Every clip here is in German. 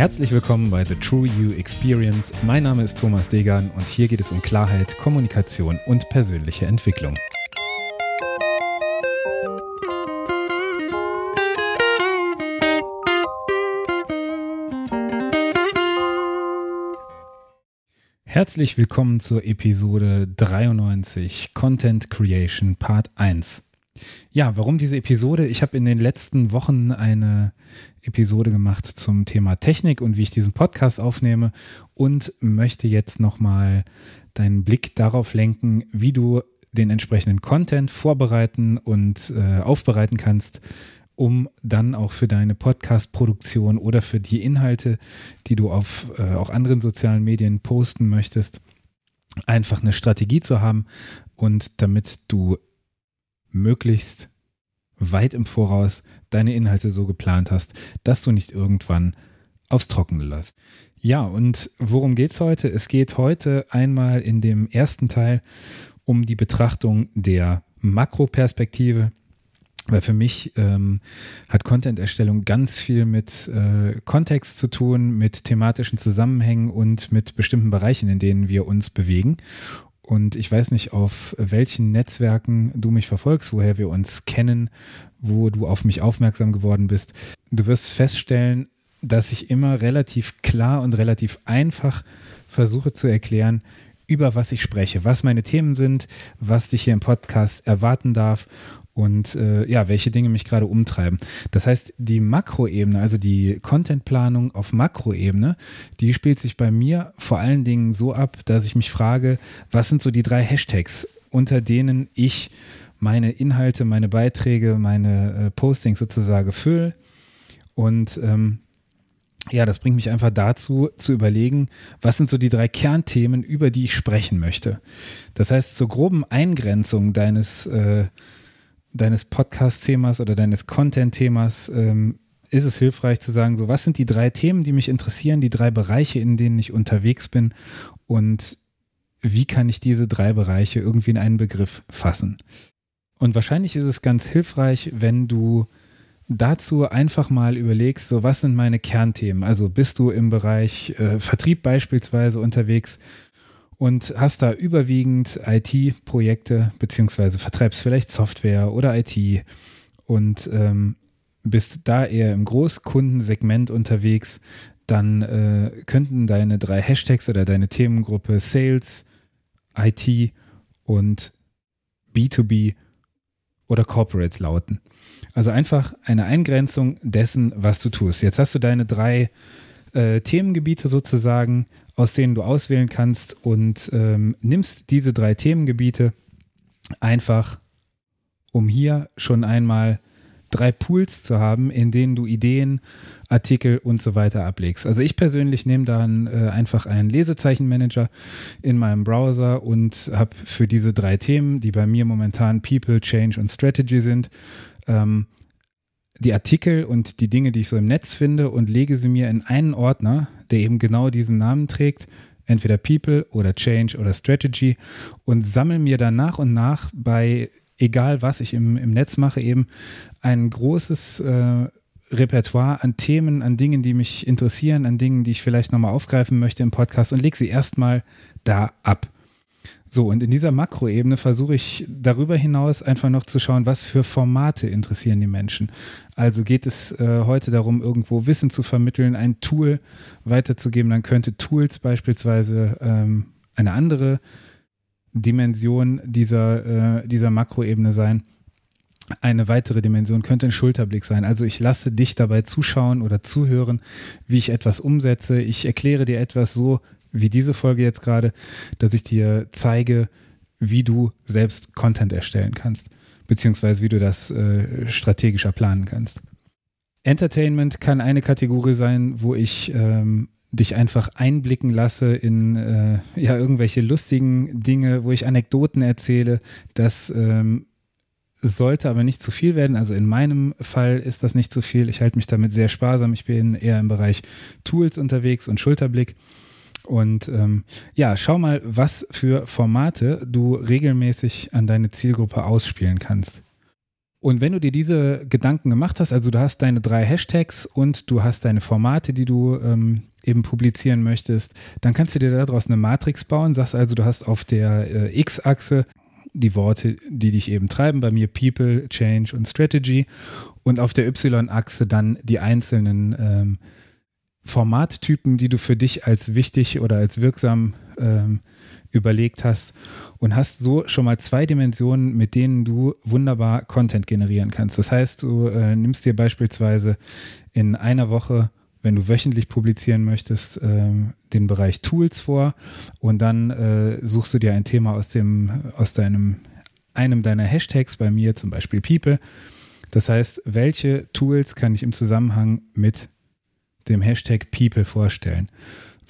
Herzlich willkommen bei The True You Experience. Mein Name ist Thomas Degan und hier geht es um Klarheit, Kommunikation und persönliche Entwicklung. Herzlich willkommen zur Episode 93 Content Creation Part 1. Ja, warum diese Episode? Ich habe in den letzten Wochen eine Episode gemacht zum Thema Technik und wie ich diesen Podcast aufnehme und möchte jetzt nochmal deinen Blick darauf lenken, wie du den entsprechenden Content vorbereiten und äh, aufbereiten kannst, um dann auch für deine Podcast-Produktion oder für die Inhalte, die du auf äh, auch anderen sozialen Medien posten möchtest, einfach eine Strategie zu haben und damit du möglichst weit im Voraus deine Inhalte so geplant hast, dass du nicht irgendwann aufs Trockene läufst. Ja, und worum geht es heute? Es geht heute einmal in dem ersten Teil um die Betrachtung der Makroperspektive. Weil für mich ähm, hat Content-Erstellung ganz viel mit äh, Kontext zu tun, mit thematischen Zusammenhängen und mit bestimmten Bereichen, in denen wir uns bewegen. Und ich weiß nicht, auf welchen Netzwerken du mich verfolgst, woher wir uns kennen, wo du auf mich aufmerksam geworden bist. Du wirst feststellen, dass ich immer relativ klar und relativ einfach versuche zu erklären, über was ich spreche, was meine Themen sind, was dich hier im Podcast erwarten darf und äh, ja, welche Dinge mich gerade umtreiben. Das heißt, die Makroebene, also die Contentplanung auf Makroebene, die spielt sich bei mir vor allen Dingen so ab, dass ich mich frage, was sind so die drei Hashtags, unter denen ich meine Inhalte, meine Beiträge, meine äh, Postings sozusagen fülle. Und ähm, ja, das bringt mich einfach dazu, zu überlegen, was sind so die drei Kernthemen, über die ich sprechen möchte. Das heißt, zur groben Eingrenzung deines äh, deines Podcast-Themas oder deines Content-Themas ähm, ist es hilfreich zu sagen, so was sind die drei Themen, die mich interessieren, die drei Bereiche, in denen ich unterwegs bin und wie kann ich diese drei Bereiche irgendwie in einen Begriff fassen. Und wahrscheinlich ist es ganz hilfreich, wenn du dazu einfach mal überlegst, so was sind meine Kernthemen? Also bist du im Bereich äh, Vertrieb beispielsweise unterwegs, und hast da überwiegend IT-Projekte, beziehungsweise vertreibst vielleicht Software oder IT und ähm, bist da eher im Großkundensegment unterwegs, dann äh, könnten deine drei Hashtags oder deine Themengruppe Sales, IT und B2B oder Corporate lauten. Also einfach eine Eingrenzung dessen, was du tust. Jetzt hast du deine drei äh, Themengebiete sozusagen aus denen du auswählen kannst und ähm, nimmst diese drei Themengebiete einfach, um hier schon einmal drei Pools zu haben, in denen du Ideen, Artikel und so weiter ablegst. Also ich persönlich nehme dann äh, einfach einen Lesezeichenmanager in meinem Browser und habe für diese drei Themen, die bei mir momentan People, Change und Strategy sind, ähm, die Artikel und die Dinge, die ich so im Netz finde und lege sie mir in einen Ordner, der eben genau diesen Namen trägt, entweder People oder Change oder Strategy und sammle mir dann nach und nach bei egal was ich im, im Netz mache, eben ein großes äh, Repertoire an Themen, an Dingen, die mich interessieren, an Dingen, die ich vielleicht nochmal aufgreifen möchte im Podcast und lege sie erstmal da ab. So, und in dieser Makroebene versuche ich darüber hinaus einfach noch zu schauen, was für Formate interessieren die Menschen. Also geht es äh, heute darum, irgendwo Wissen zu vermitteln, ein Tool weiterzugeben. Dann könnte Tools beispielsweise ähm, eine andere Dimension dieser, äh, dieser Makroebene sein. Eine weitere Dimension könnte ein Schulterblick sein. Also ich lasse dich dabei zuschauen oder zuhören, wie ich etwas umsetze. Ich erkläre dir etwas so, wie diese Folge jetzt gerade, dass ich dir zeige, wie du selbst Content erstellen kannst, beziehungsweise wie du das äh, strategischer planen kannst. Entertainment kann eine Kategorie sein, wo ich ähm, dich einfach einblicken lasse in äh, ja irgendwelche lustigen Dinge, wo ich Anekdoten erzähle. Das ähm, sollte aber nicht zu viel werden. Also in meinem Fall ist das nicht zu viel. Ich halte mich damit sehr sparsam. Ich bin eher im Bereich Tools unterwegs und Schulterblick. Und ähm, ja, schau mal, was für Formate du regelmäßig an deine Zielgruppe ausspielen kannst. Und wenn du dir diese Gedanken gemacht hast, also du hast deine drei Hashtags und du hast deine Formate, die du ähm, eben publizieren möchtest, dann kannst du dir daraus eine Matrix bauen. Sagst also, du hast auf der äh, X-Achse die Worte, die dich eben treiben, bei mir People, Change und Strategy und auf der Y-Achse dann die einzelnen ähm, Formattypen, die du für dich als wichtig oder als wirksam ähm, überlegt hast und hast so schon mal zwei Dimensionen, mit denen du wunderbar Content generieren kannst. Das heißt, du äh, nimmst dir beispielsweise in einer Woche, wenn du wöchentlich publizieren möchtest, äh, den Bereich Tools vor und dann äh, suchst du dir ein Thema aus dem, aus deinem, einem deiner Hashtags, bei mir zum Beispiel People. Das heißt, welche Tools kann ich im Zusammenhang mit dem Hashtag People vorstellen?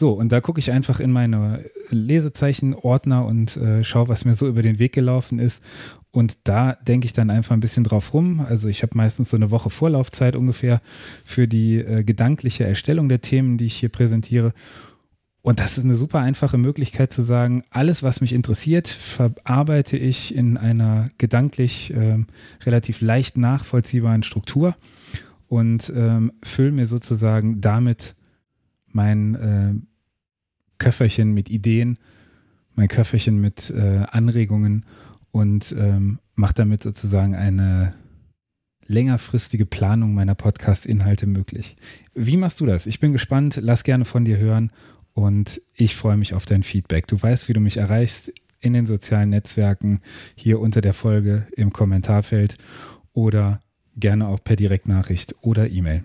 So, und da gucke ich einfach in meine Lesezeichen-Ordner und äh, schaue, was mir so über den Weg gelaufen ist. Und da denke ich dann einfach ein bisschen drauf rum. Also ich habe meistens so eine Woche Vorlaufzeit ungefähr für die äh, gedankliche Erstellung der Themen, die ich hier präsentiere. Und das ist eine super einfache Möglichkeit zu sagen, alles, was mich interessiert, verarbeite ich in einer gedanklich äh, relativ leicht nachvollziehbaren Struktur und ähm, fülle mir sozusagen damit mein äh, Köfferchen mit Ideen, mein Köfferchen mit äh, Anregungen und ähm, mache damit sozusagen eine längerfristige Planung meiner Podcast-Inhalte möglich. Wie machst du das? Ich bin gespannt, lass gerne von dir hören und ich freue mich auf dein Feedback. Du weißt, wie du mich erreichst in den sozialen Netzwerken, hier unter der Folge im Kommentarfeld oder gerne auch per Direktnachricht oder E-Mail.